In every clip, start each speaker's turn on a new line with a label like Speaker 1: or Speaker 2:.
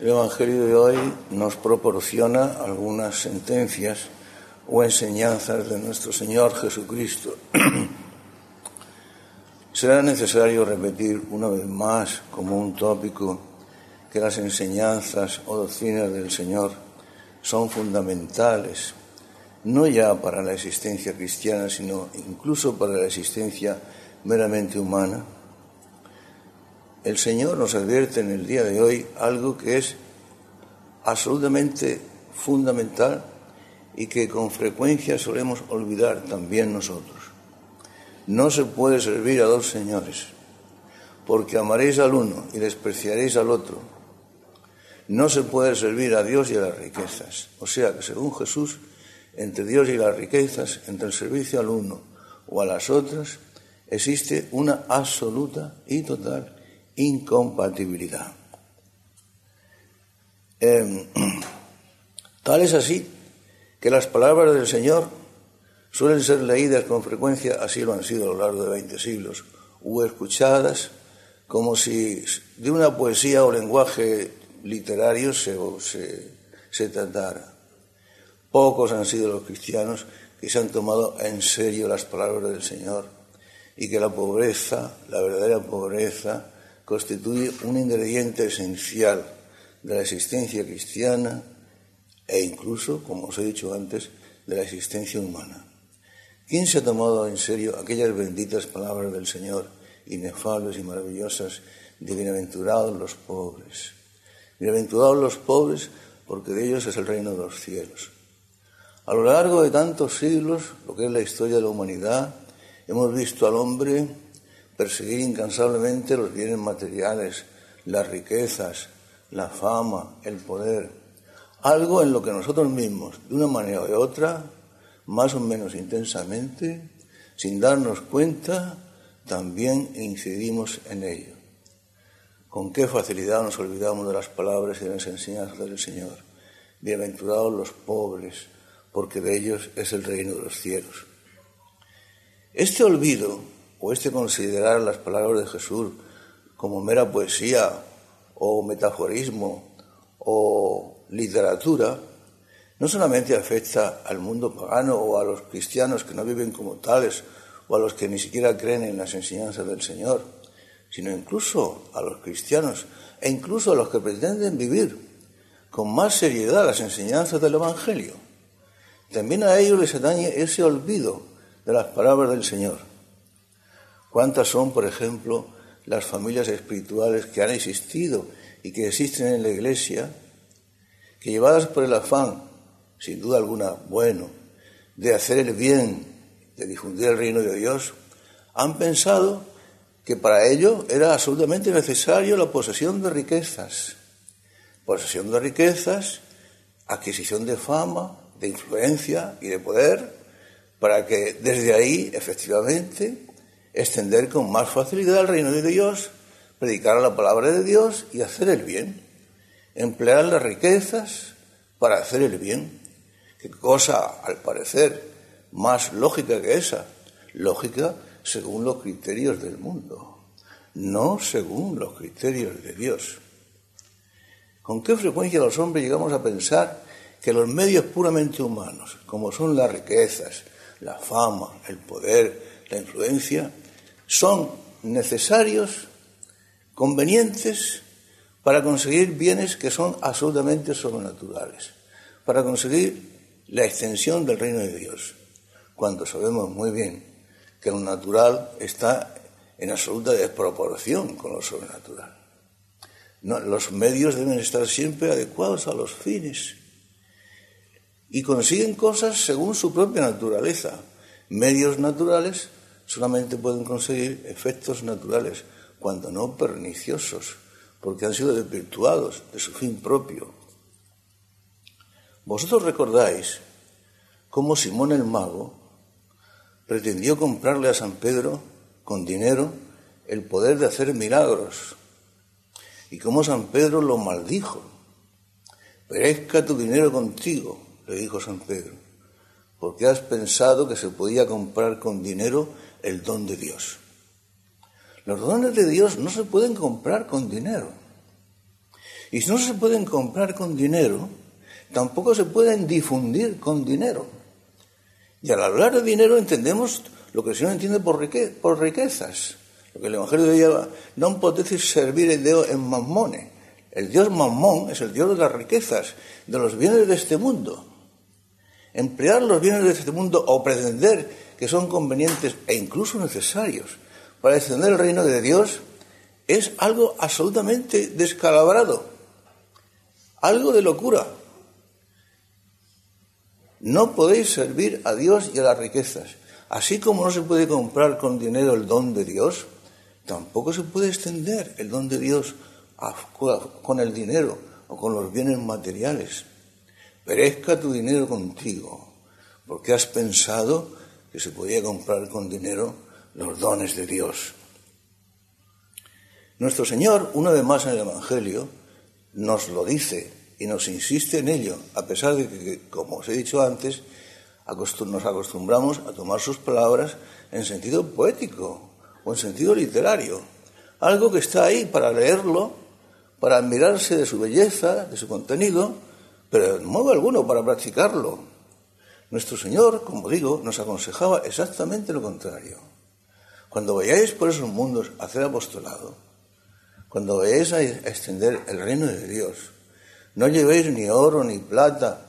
Speaker 1: El Evangelio de hoy nos proporciona algunas sentencias o enseñanzas de nuestro Señor Jesucristo. Será necesario repetir una vez más como un tópico que las enseñanzas o doctrinas del Señor son fundamentales, no ya para la existencia cristiana, sino incluso para la existencia meramente humana el Señor nos advierte en el día de hoy algo que es absolutamente fundamental y que con frecuencia solemos olvidar también nosotros. No se puede servir a dos señores, porque amaréis al uno y despreciaréis al otro. No se puede servir a Dios y a las riquezas. O sea que según Jesús, entre Dios y las riquezas, entre el servicio al uno o a las otras, existe una absoluta y total incompatibilidad. Em, tal es así que las palabras del Señor suelen ser leídas con frecuencia, así lo han sido a lo largo de 20 siglos, o escuchadas como si de una poesía o lenguaje literario se, se, tratara. Pocos han sido los cristianos que se han tomado en serio las palabras del Señor y que la pobreza, la verdadera pobreza, constituye un ingrediente esencial de la existencia cristiana e incluso, como os he dicho antes, de la existencia humana. ¿Quién se ha tomado en serio aquellas benditas palabras del Señor, inefables y maravillosas, de bienaventurados los pobres? Bienaventurados los pobres porque de ellos es el reino de los cielos. A lo largo de tantos siglos, lo que es la historia de la humanidad, hemos visto al hombre perseguir incansablemente los bienes materiales, las riquezas, la fama, el poder, algo en lo que nosotros mismos, de una manera o de otra, más o menos intensamente, sin darnos cuenta, también incidimos en ello. Con qué facilidad nos olvidamos de las palabras y de las enseñanzas del Señor. Bienaventurados los pobres, porque de ellos es el reino de los cielos. Este olvido o este considerar las palabras de Jesús como mera poesía o metaforismo o literatura, no solamente afecta al mundo pagano o a los cristianos que no viven como tales o a los que ni siquiera creen en las enseñanzas del Señor, sino incluso a los cristianos e incluso a los que pretenden vivir con más seriedad las enseñanzas del Evangelio. También a ellos les atañe ese olvido de las palabras del Señor. ¿Cuántas son, por ejemplo, las familias espirituales que han existido y que existen en la Iglesia, que llevadas por el afán, sin duda alguna, bueno, de hacer el bien, de difundir el reino de Dios, han pensado que para ello era absolutamente necesario la posesión de riquezas. Posesión de riquezas, adquisición de fama, de influencia y de poder, para que desde ahí, efectivamente, extender con más facilidad el reino de Dios, predicar la palabra de Dios y hacer el bien. Emplear las riquezas para hacer el bien. Qué cosa, al parecer, más lógica que esa. Lógica según los criterios del mundo, no según los criterios de Dios. ¿Con qué frecuencia los hombres llegamos a pensar que los medios puramente humanos, como son las riquezas, la fama, el poder, la influencia, son necesarios, convenientes, para conseguir bienes que son absolutamente sobrenaturales, para conseguir la extensión del reino de Dios, cuando sabemos muy bien que lo natural está en absoluta desproporción con lo sobrenatural. los medios deben estar siempre adecuados a los fines y consiguen cosas según su propia naturaleza, medios naturales solamente pueden conseguir efectos naturales, cuando no perniciosos, porque han sido desvirtuados de su fin propio. Vosotros recordáis cómo Simón el mago pretendió comprarle a San Pedro con dinero el poder de hacer milagros y cómo San Pedro lo maldijo. Perezca tu dinero contigo, le dijo San Pedro, porque has pensado que se podía comprar con dinero el don de Dios. Los dones de Dios no se pueden comprar con dinero. Y si no se pueden comprar con dinero, tampoco se pueden difundir con dinero. Y al hablar de dinero entendemos lo que el Señor entiende por, riquezas. Lo que el Evangelio lleva, no podéis servir el Dios en mamone. El Dios mamón es el Dios de las riquezas, de los bienes de este mundo. Emplear los bienes de este mundo o pretender que son convenientes e incluso necesarios para extender el reino de Dios es algo absolutamente descalabrado, algo de locura. No podéis servir a Dios y a las riquezas. Así como no se puede comprar con dinero el don de Dios, tampoco se puede extender el don de Dios con el dinero o con los bienes materiales. Perezca tu dinero contigo, porque has pensado que se podía comprar con dinero los dones de Dios. Nuestro Señor, una vez más en el Evangelio, nos lo dice y nos insiste en ello, a pesar de que, como os he dicho antes, nos acostumbramos a tomar sus palabras en sentido poético o en sentido literario. Algo que está ahí para leerlo, para admirarse de su belleza, de su contenido, pero de modo alguno para practicarlo. Nuestro Señor, como digo, nos aconsejaba exactamente lo contrario. Cuando vayáis por esos mundos a hacer apostolado, cuando vayáis a extender el reino de Dios, no llevéis ni oro, ni plata,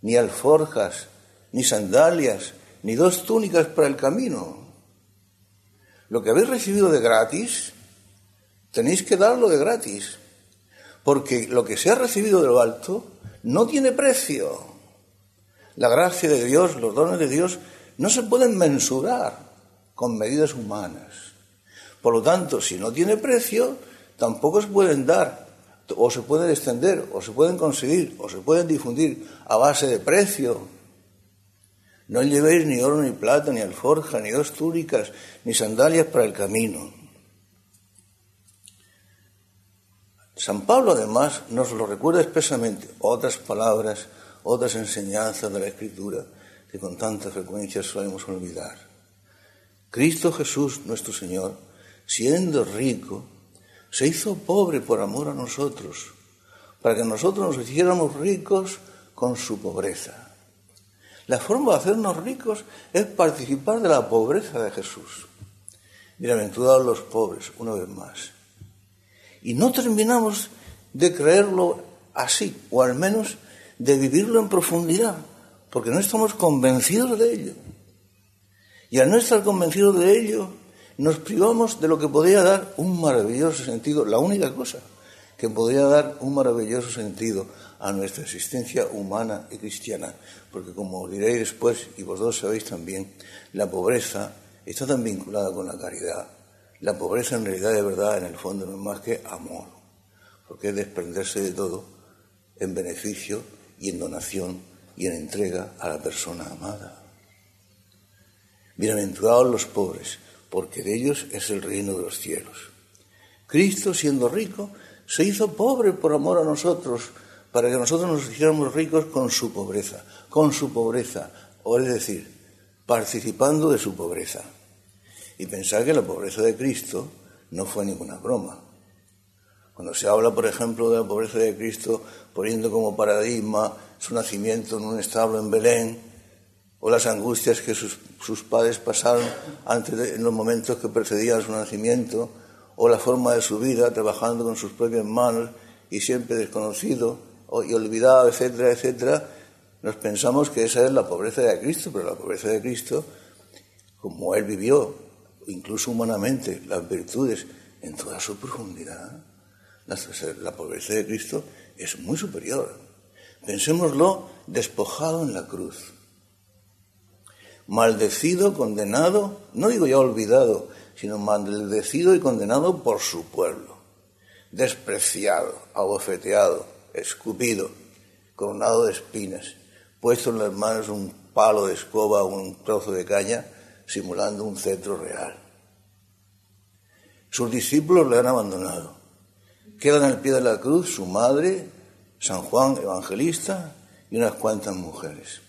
Speaker 1: ni alforjas, ni sandalias, ni dos túnicas para el camino. Lo que habéis recibido de gratis, tenéis que darlo de gratis, porque lo que se ha recibido de lo alto no tiene precio. La gracia de Dios, los dones de Dios, no se pueden mensurar con medidas humanas. Por lo tanto, si no tiene precio, tampoco se pueden dar, o se pueden extender, o se pueden conseguir, o se pueden difundir a base de precio. No llevéis ni oro, ni plata, ni alforja, ni dos túnicas, ni sandalias para el camino. San Pablo además nos lo recuerda expresamente, otras palabras otras enseñanzas de la Escritura que con tanta frecuencia solemos olvidar. Cristo Jesús, nuestro Señor, siendo rico, se hizo pobre por amor a nosotros, para que nosotros nos hiciéramos ricos con su pobreza. La forma de hacernos ricos es participar de la pobreza de Jesús. Bienaventurados los pobres, una vez más. Y no terminamos de creerlo así, o al menos de vivirlo en profundidad, porque no estamos convencidos de ello. Y al no estar convencidos de ello, nos privamos de lo que podría dar un maravilloso sentido, la única cosa que podría dar un maravilloso sentido a nuestra existencia humana y cristiana, porque como os diré después, y vosotros sabéis también, la pobreza está tan vinculada con la caridad. La pobreza en realidad de verdad, en el fondo, no es más que amor, porque es desprenderse de todo en beneficio y en donación y en entrega a la persona amada. Bienaventurados los pobres, porque de ellos es el reino de los cielos. Cristo, siendo rico, se hizo pobre por amor a nosotros, para que nosotros nos hiciéramos ricos con su pobreza, con su pobreza, o es decir, participando de su pobreza. Y pensar que la pobreza de Cristo no fue ninguna broma. Cuando se habla, por ejemplo, de la pobreza de Cristo, poniendo como paradigma su nacimiento en un establo en Belén, o las angustias que sus, padres pasaron antes en los momentos que precedían su nacimiento, o la forma de su vida, trabajando con sus propias manos y siempre desconocido y olvidado, etcétera, etcétera, nos pensamos que esa es la pobreza de Cristo, pero la pobreza de Cristo, como Él vivió, incluso humanamente, las virtudes en toda su profundidad, la pobreza de Cristo es muy superior. Pensémoslo despojado en la cruz. Maldecido, condenado, no digo ya olvidado, sino maldecido y condenado por su pueblo. Despreciado, abofeteado, escupido, coronado de espinas, puesto en las manos un palo de escoba o un trozo de caña, simulando un cetro real. Sus discípulos le han abandonado Quedan al pie de la cruz su madre, San Juan Evangelista y unas cuantas mujeres.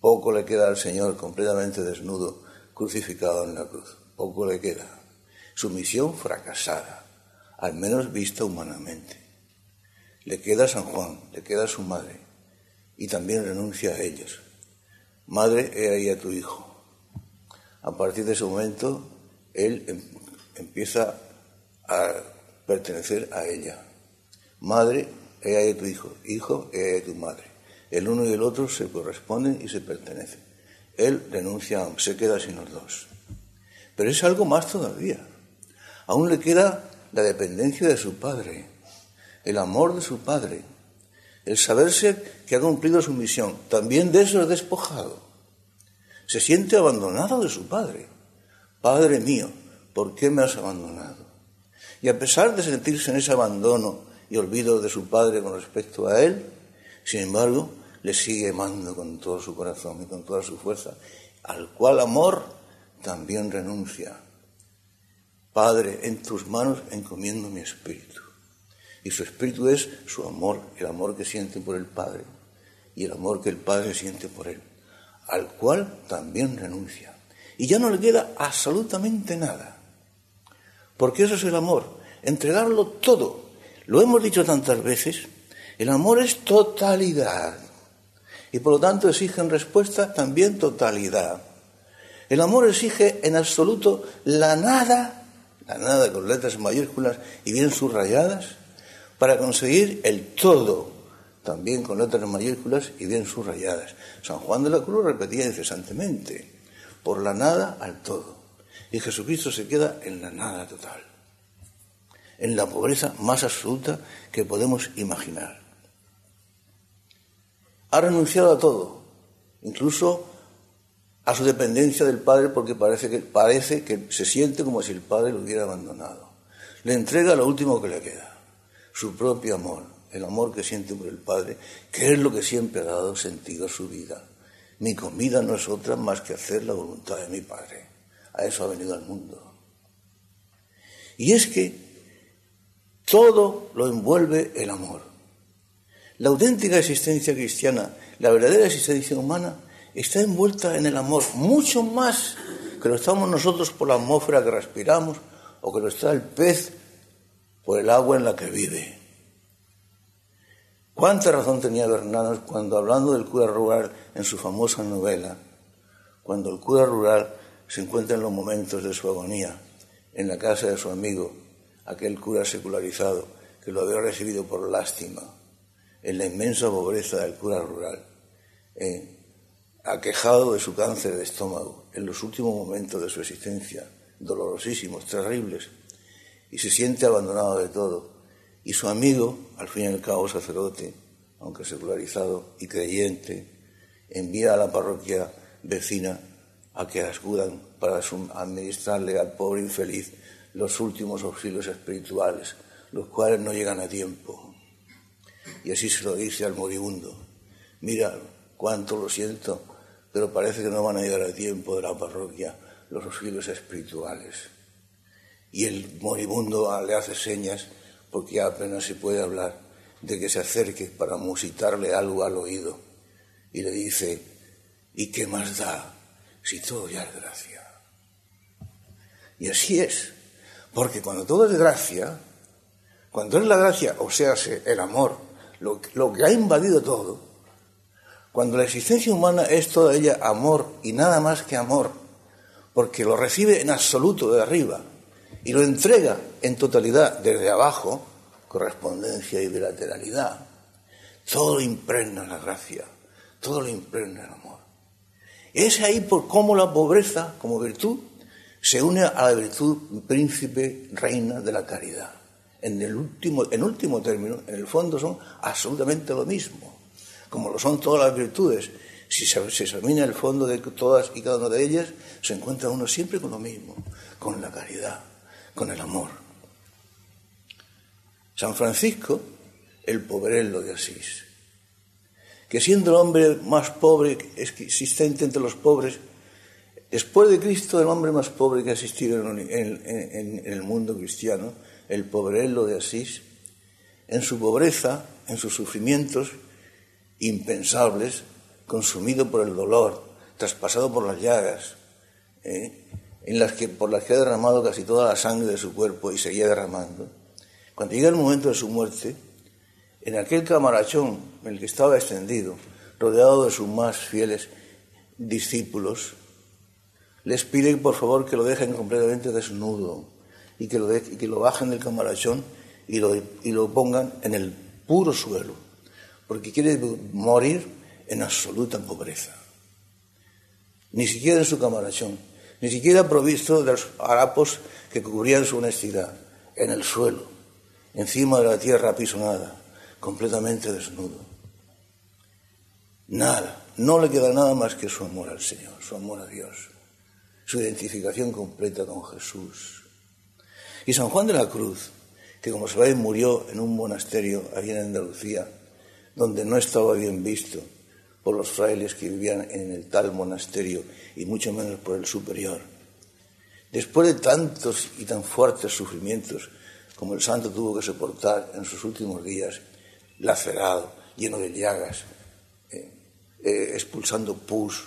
Speaker 1: Poco le queda al Señor completamente desnudo, crucificado en la cruz. Poco le queda. Su misión fracasada, al menos vista humanamente. Le queda San Juan, le queda su madre, y también renuncia a ellos. Madre, he ahí a tu hijo. A partir de ese momento, él em, empieza a pertenecer a ella. Madre, he ahí a tu hijo. Hijo, he ahí a tu madre. El uno y el otro se corresponden y se pertenecen. Él renuncia, se queda sin los dos. Pero es algo más todavía. Aún le queda la dependencia de su padre, el amor de su padre, el saberse que ha cumplido su misión. También de eso es despojado. Se siente abandonado de su padre. Padre mío, ¿por qué me has abandonado? Y a pesar de sentirse en ese abandono y olvido de su padre con respecto a él, sin embargo, le sigue amando con todo su corazón y con toda su fuerza, al cual amor también renuncia. Padre, en tus manos encomiendo mi espíritu. Y su espíritu es su amor, el amor que siente por el Padre y el amor que el Padre siente por él, al cual también renuncia. Y ya no le queda absolutamente nada. Porque eso es el amor, entregarlo todo. Lo hemos dicho tantas veces, el amor es totalidad. Y por lo tanto exige en respuesta también totalidad. El amor exige en absoluto la nada, la nada con letras mayúsculas y bien subrayadas, para conseguir el todo, también con letras mayúsculas y bien subrayadas. San Juan de la Cruz repetía incesantemente, por la nada al todo. Y Jesucristo se queda en la nada total, en la pobreza más absoluta que podemos imaginar. Ha renunciado a todo, incluso a su dependencia del Padre porque parece que, parece que se siente como si el Padre lo hubiera abandonado. Le entrega lo último que le queda, su propio amor, el amor que siente por el Padre, que es lo que siempre ha dado sentido a su vida. Mi comida no es otra más que hacer la voluntad de mi Padre. A eso ha venido al mundo. Y es que todo lo envuelve el amor. La auténtica existencia cristiana, la verdadera existencia humana, está envuelta en el amor, mucho más que lo estamos nosotros por la atmósfera que respiramos o que lo está el pez por el agua en la que vive. ¿Cuánta razón tenía Bernanos cuando hablando del cura rural en su famosa novela, cuando el cura rural se encuentra en los momentos de su agonía, en la casa de su amigo, aquel cura secularizado que lo había recibido por lástima, en la inmensa pobreza del cura rural, aquejado de su cáncer de estómago en los últimos momentos de su existencia, dolorosísimos, terribles, y se siente abandonado de todo. Y su amigo, al fin y al cabo sacerdote, aunque secularizado y creyente, envía a la parroquia vecina a que acudan para administrarle al pobre infeliz los últimos auxilios espirituales, los cuales no llegan a tiempo. Y así se lo dice al moribundo, mira cuánto lo siento, pero parece que no van a llegar a tiempo de la parroquia los auxilios espirituales. Y el moribundo le hace señas, porque apenas se puede hablar, de que se acerque para musitarle algo al oído. Y le dice, ¿y qué más da si todo ya es gracia? Y así es, porque cuando todo es gracia, cuando es la gracia, o sea, el amor, lo, lo que ha invadido todo, cuando la existencia humana es toda ella amor y nada más que amor, porque lo recibe en absoluto de arriba y lo entrega en totalidad desde abajo, correspondencia y bilateralidad, todo lo impregna la gracia, todo lo impregna el amor. Es ahí por cómo la pobreza, como virtud, se une a la virtud príncipe, reina de la caridad. En el último, en último término, en el fondo son absolutamente lo mismo como lo son todas las virtudes, si se, examina el fondo de todas y cada una de ellas, se encuentra uno siempre con lo mismo, con la caridad, con el amor. San Francisco, el pobrello de Asís, que siendo el hombre más pobre existente entre los pobres, después de Cristo, el hombre más pobre que ha existido en, el mundo cristiano, el pobrello de Asís, en su pobreza, en sus sufrimientos, impensables, consumido por el dolor, traspasado por las llagas, ¿eh? en las que, por las que ha derramado casi toda la sangre de su cuerpo y seguía derramando. Cuando llega el momento de su muerte, en aquel camarachón en el que estaba extendido, rodeado de sus más fieles discípulos, les pide por favor que lo dejen completamente desnudo y que lo, que lo bajen del camarachón y lo, y lo pongan en el puro suelo, porque quiere morir en absoluta pobreza. Ni siquiera en su camarachón, ni siquiera provisto de los harapos que cubrían su honestidad, en el suelo, encima de la tierra apisonada, completamente desnudo. Nada, no le queda nada más que su amor al Señor, su amor a Dios, su identificación completa con Jesús. Y San Juan de la Cruz, que como sabéis murió en un monasterio allí en Andalucía, donde no estaba bien visto por los frailes que vivían en el tal monasterio y mucho menos por el superior. Después de tantos y tan fuertes sufrimientos como el santo tuvo que soportar en sus últimos días, lacerado, lleno de llagas, eh, eh, expulsando pus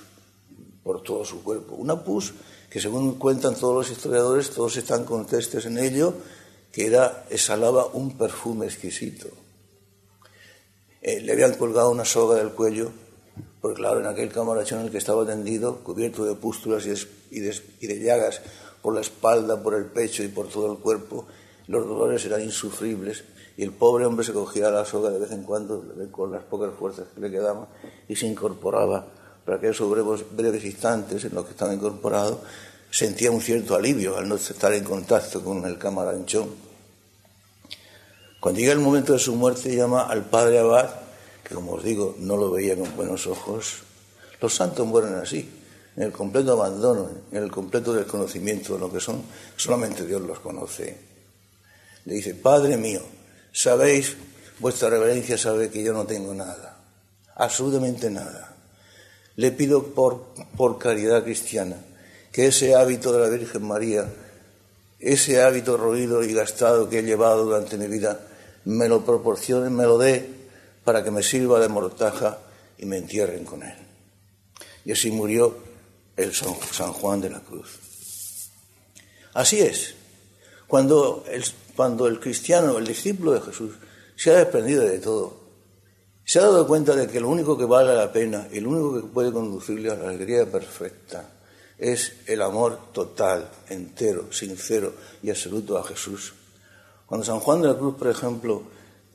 Speaker 1: por todo su cuerpo. Una pus que según cuentan todos los historiadores, todos están contestes en ello, que era, exhalaba un perfume exquisito. Eh, le habían colgado una soga del cuello, porque claro, en aquel camarachón en el que estaba tendido, cubierto de pústulas y de llagas por la espalda, por el pecho y por todo el cuerpo, los dolores eran insufribles y el pobre hombre se cogía la soga de vez en cuando con las pocas fuerzas que le quedaban y se incorporaba para aquellos breves, breves instantes en los que estaba incorporado sentía un cierto alivio al no estar en contacto con el camaranchón. Cuando llega el momento de su muerte llama al padre Abad, que como os digo no lo veía con buenos ojos. Los santos mueren así, en el completo abandono, en el completo desconocimiento de lo que son, solamente Dios los conoce. Le dice, Padre mío, sabéis, vuestra reverencia sabe que yo no tengo nada, absolutamente nada. Le pido por, por caridad cristiana que ese hábito de la Virgen María, ese hábito roído y gastado que he llevado durante mi vida, me lo proporcione, me lo dé, para que me sirva de mortaja y me entierren con él. Y así murió el San Juan de la Cruz. Así es. Cuando el, cuando el cristiano, el discípulo de Jesús, se ha desprendido de todo, se ha dado cuenta de que lo único que vale la pena y lo único que puede conducirle a la alegría perfecta es el amor total, entero, sincero y absoluto a Jesús. Cuando San Juan de la Cruz, por ejemplo,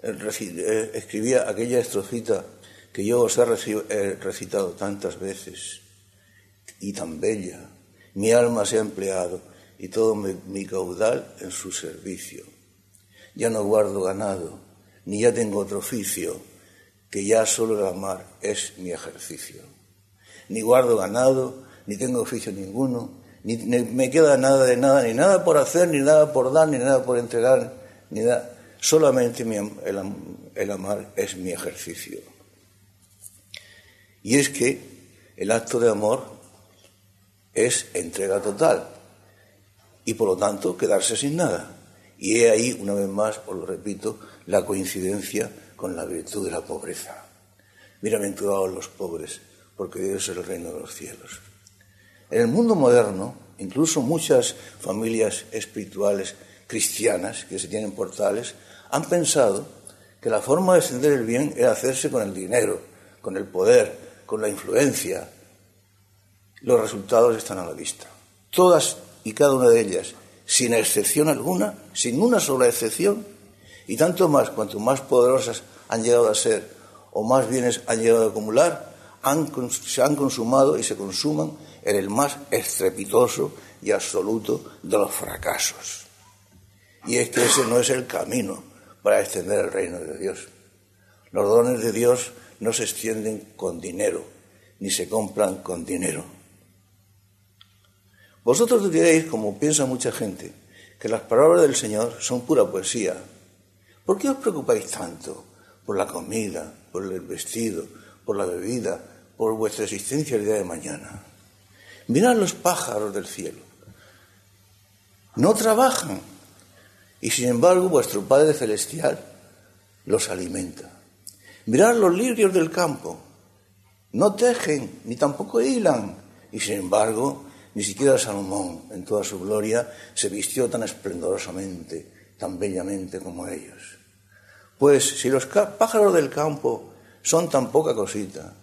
Speaker 1: eh, eh, escribía aquella estrofita que yo os he recitado tantas veces, y tan bella, mi alma se ha empleado y todo mi, caudal en su servicio. Ya no guardo ganado, ni ya tengo otro oficio, que ya solo el amar es mi ejercicio. Ni guardo ganado, ni tengo oficio ninguno, ni, me queda nada de nada, ni nada por hacer, ni nada por dar, ni nada por entregar, ni nada. Solamente el amar es mi ejercicio. Y es que el acto de amor es entrega total y por lo tanto quedarse sin nada. Y he ahí, una vez más, os lo repito, la coincidencia con la virtud de la pobreza. Bienaventurados los pobres, porque Dios es el reino de los cielos. En el mundo moderno, incluso muchas familias espirituales cristianas que se tienen portales han pensado que la forma de extender el bien era hacerse con el dinero, con el poder, con la influencia, los resultados están a la vista. Todas y cada una de ellas, sin excepción alguna, sin una sola excepción, y tanto más cuanto más poderosas han llegado a ser o más bienes han llegado a acumular, se han consumado y se consuman en el más estrepitoso y absoluto de los fracasos. Y es que ese no es el camino para extender el reino de Dios. Los dones de Dios no se extienden con dinero, ni se compran con dinero. Vosotros diréis, como piensa mucha gente, que las palabras del Señor son pura poesía. ¿Por qué os preocupáis tanto por la comida, por el vestido, por la bebida, por vuestra existencia el día de mañana? Mirad los pájaros del cielo. No trabajan y sin embargo vuestro Padre Celestial los alimenta. Mirad los lirios del campo. No tejen ni tampoco hilan y sin embargo ni siquiera Salomón, en toda su gloria, se vistió tan esplendorosamente, tan bellamente como ellos. Pues si los pájaros del campo son tan poca cosita,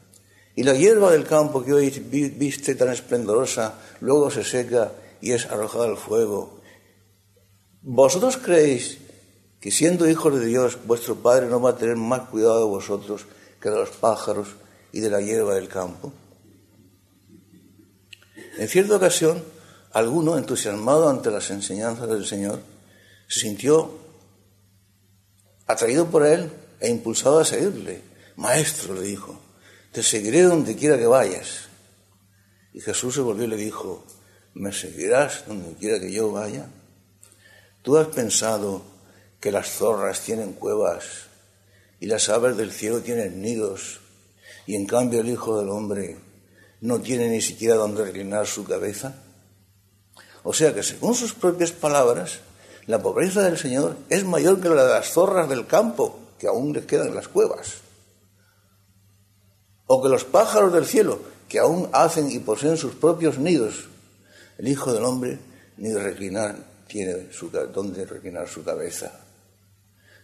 Speaker 1: y la hierba del campo que hoy viste tan esplendorosa, luego se seca y es arrojada al fuego, ¿vosotros creéis que siendo hijos de Dios, vuestro Padre no va a tener más cuidado de vosotros que de los pájaros y de la hierba del campo? En cierta ocasión, alguno, entusiasmado ante las enseñanzas del Señor, se sintió atraído por él e impulsado a seguirle. Maestro, le dijo, te seguiré donde quiera que vayas. Y Jesús se volvió y le dijo, ¿me seguirás donde quiera que yo vaya? ¿Tú has pensado que las zorras tienen cuevas y las aves del cielo tienen nidos y en cambio el Hijo del Hombre no tiene ni siquiera donde reclinar su cabeza? O sea que según sus propias palabras, la pobreza del Señor es mayor que la de las zorras del campo, que aún les quedan en las cuevas. O que los pájaros del cielo, que aún hacen y poseen sus propios nidos. El Hijo del Hombre ni reclinar tiene su, donde reclinar su cabeza.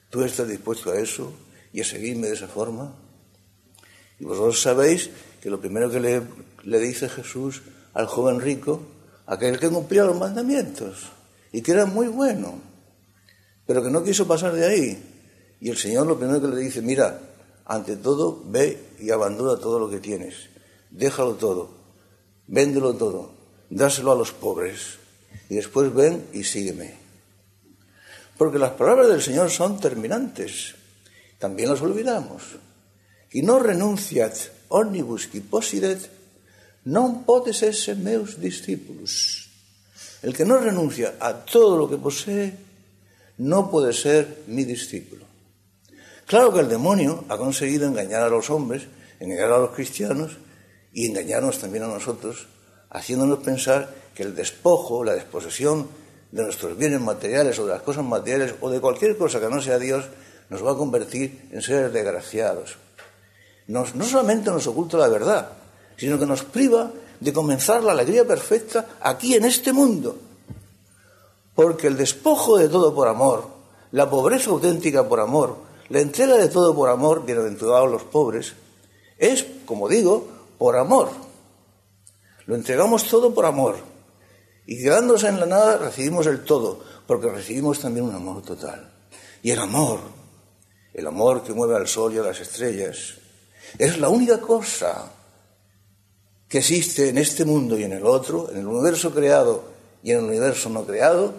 Speaker 1: ¿Tú estás dispuesto a eso y a seguirme de esa forma? Y vosotros sabéis que lo primero que le, dice Jesús al joven rico, aquel que cumplía los mandamientos, y que era muy bueno, pero que no quiso pasar de ahí. Y el Señor lo primero que le dice, mira, ante todo, ve y abandona todo lo que tienes, déjalo todo, véndelo todo, dáselo a los pobres, y después ven y sígueme. Porque las palabras del Señor son terminantes, también las olvidamos. Y no renunciat omnibus qui possidet, non podes esse meus discípulos. El que no renuncia a todo lo que posee no puede ser mi discípulo. Claro que el demonio ha conseguido engañar a los hombres, engañar a los cristianos y engañarnos también a nosotros, haciéndonos pensar que el despojo, la desposesión de nuestros bienes materiales o de las cosas materiales o de cualquier cosa que no sea Dios nos va a convertir en seres desgraciados. No solamente nos oculta la verdad, sino que nos priva de comenzar la alegría perfecta aquí en este mundo. Porque el despojo de todo por amor, la pobreza auténtica por amor, la entrega de todo por amor, bienaventurados los pobres, es, como digo, por amor. Lo entregamos todo por amor. Y quedándose en la nada recibimos el todo, porque recibimos también un amor total. Y el amor, el amor que mueve al sol y a las estrellas, es la única cosa que existe en este mundo y en el otro, en el universo creado y en el universo no creado,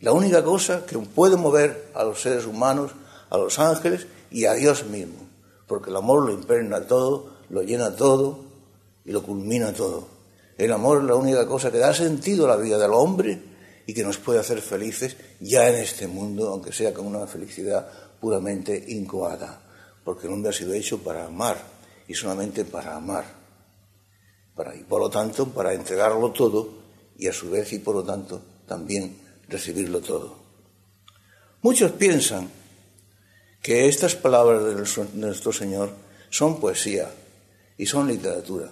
Speaker 1: la única cosa que puede mover a los seres humanos, a los ángeles y a Dios mismo, porque el amor lo impregna todo, lo llena todo y lo culmina todo. El amor es la única cosa que da sentido a la vida del hombre y que nos puede hacer felices ya en este mundo, aunque sea con una felicidad puramente incoada, porque el hombre ha sido hecho para amar y solamente para amar y por lo tanto para entregarlo todo y a su vez y por lo tanto también recibirlo todo. Muchos piensan que estas palabras de nuestro Señor son poesía y son literatura.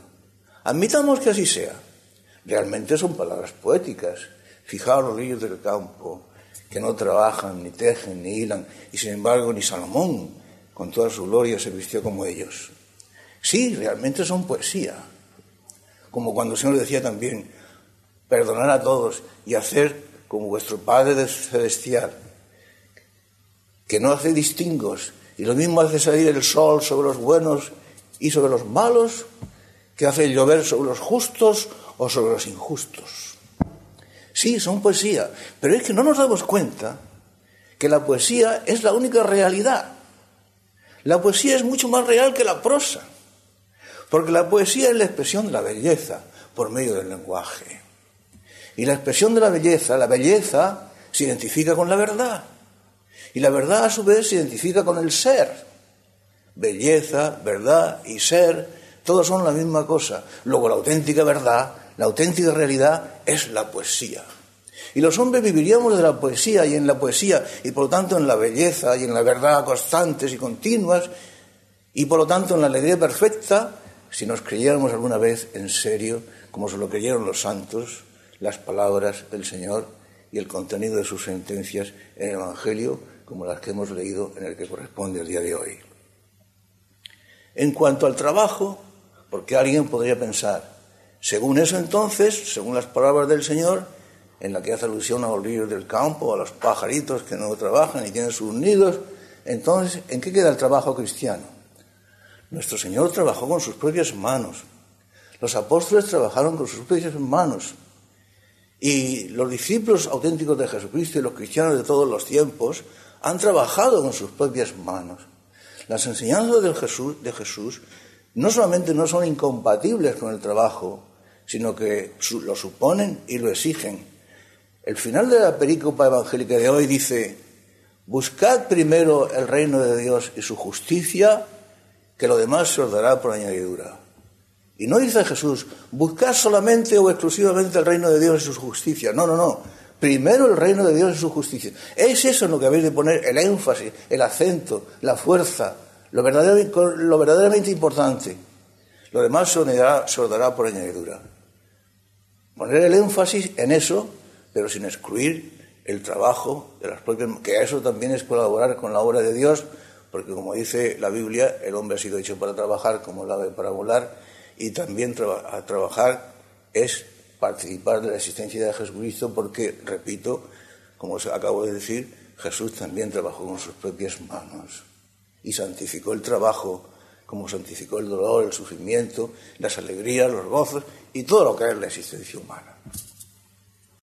Speaker 1: Admitamos que así sea. Realmente son palabras poéticas. Fijaos los niños del campo, que no trabajan, ni tejen, ni hilan, y sin embargo ni Salomón, con toda su gloria, se vistió como ellos. Sí, realmente son poesía como cuando el Señor decía también, perdonar a todos y hacer como vuestro Padre celestial, que no hace distingos, y lo mismo hace salir el sol sobre los buenos y sobre los malos, que hace llover sobre los justos o sobre los injustos. Sí, son poesía, pero es que no nos damos cuenta que la poesía es la única realidad. La poesía es mucho más real que la prosa. Porque la poesía es la expresión de la belleza por medio del lenguaje. Y la expresión de la belleza, la belleza se identifica con la verdad. Y la verdad a su vez se identifica con el ser. Belleza, verdad y ser, todos son la misma cosa. Luego la auténtica verdad, la auténtica realidad es la poesía. Y los hombres viviríamos de la poesía y en la poesía y por lo tanto en la belleza y en la verdad constantes y continuas y por lo tanto en la alegría perfecta si nos creyéramos alguna vez en serio, como se lo creyeron los santos, las palabras del Señor y el contenido de sus sentencias en el Evangelio, como las que hemos leído en el que corresponde el día de hoy. En cuanto al trabajo, porque alguien podría pensar, según eso entonces, según las palabras del Señor, en la que hace alusión a los ríos del campo, a los pajaritos que no trabajan y tienen sus nidos, entonces, ¿en qué queda el trabajo cristiano? Nuestro Señor trabajó con sus propias manos. Los apóstoles trabajaron con sus propias manos. Y los discípulos auténticos de Jesucristo y los cristianos de todos los tiempos han trabajado con sus propias manos. Las enseñanzas de Jesús, de Jesús no solamente no son incompatibles con el trabajo, sino que lo suponen y lo exigen. El final de la perícopa evangélica de hoy dice, buscad primero el reino de Dios y su justicia, que lo demás se os dará por añadidura. Y no dice Jesús, buscad solamente o exclusivamente el reino de Dios y su justicia. No, no, no. Primero el reino de Dios y su justicia. Es eso en lo que habéis de poner el énfasis, el acento, la fuerza, lo verdaderamente, importante. Lo demás se os, dará, por añadidura. Poner el énfasis en eso, pero sin excluir el trabajo de las propias, que eso también es colaborar con la obra de Dios, porque como dice la Biblia, el hombre ha sido hecho para trabajar como el ave para volar, y también a trabajar es participar de la existencia de Jesucristo, porque, repito, como acabo de decir, Jesús también trabajó con sus propias manos y santificó el trabajo, como santificó el dolor, el sufrimiento, las alegrías, los gozos y todo lo que es la existencia humana.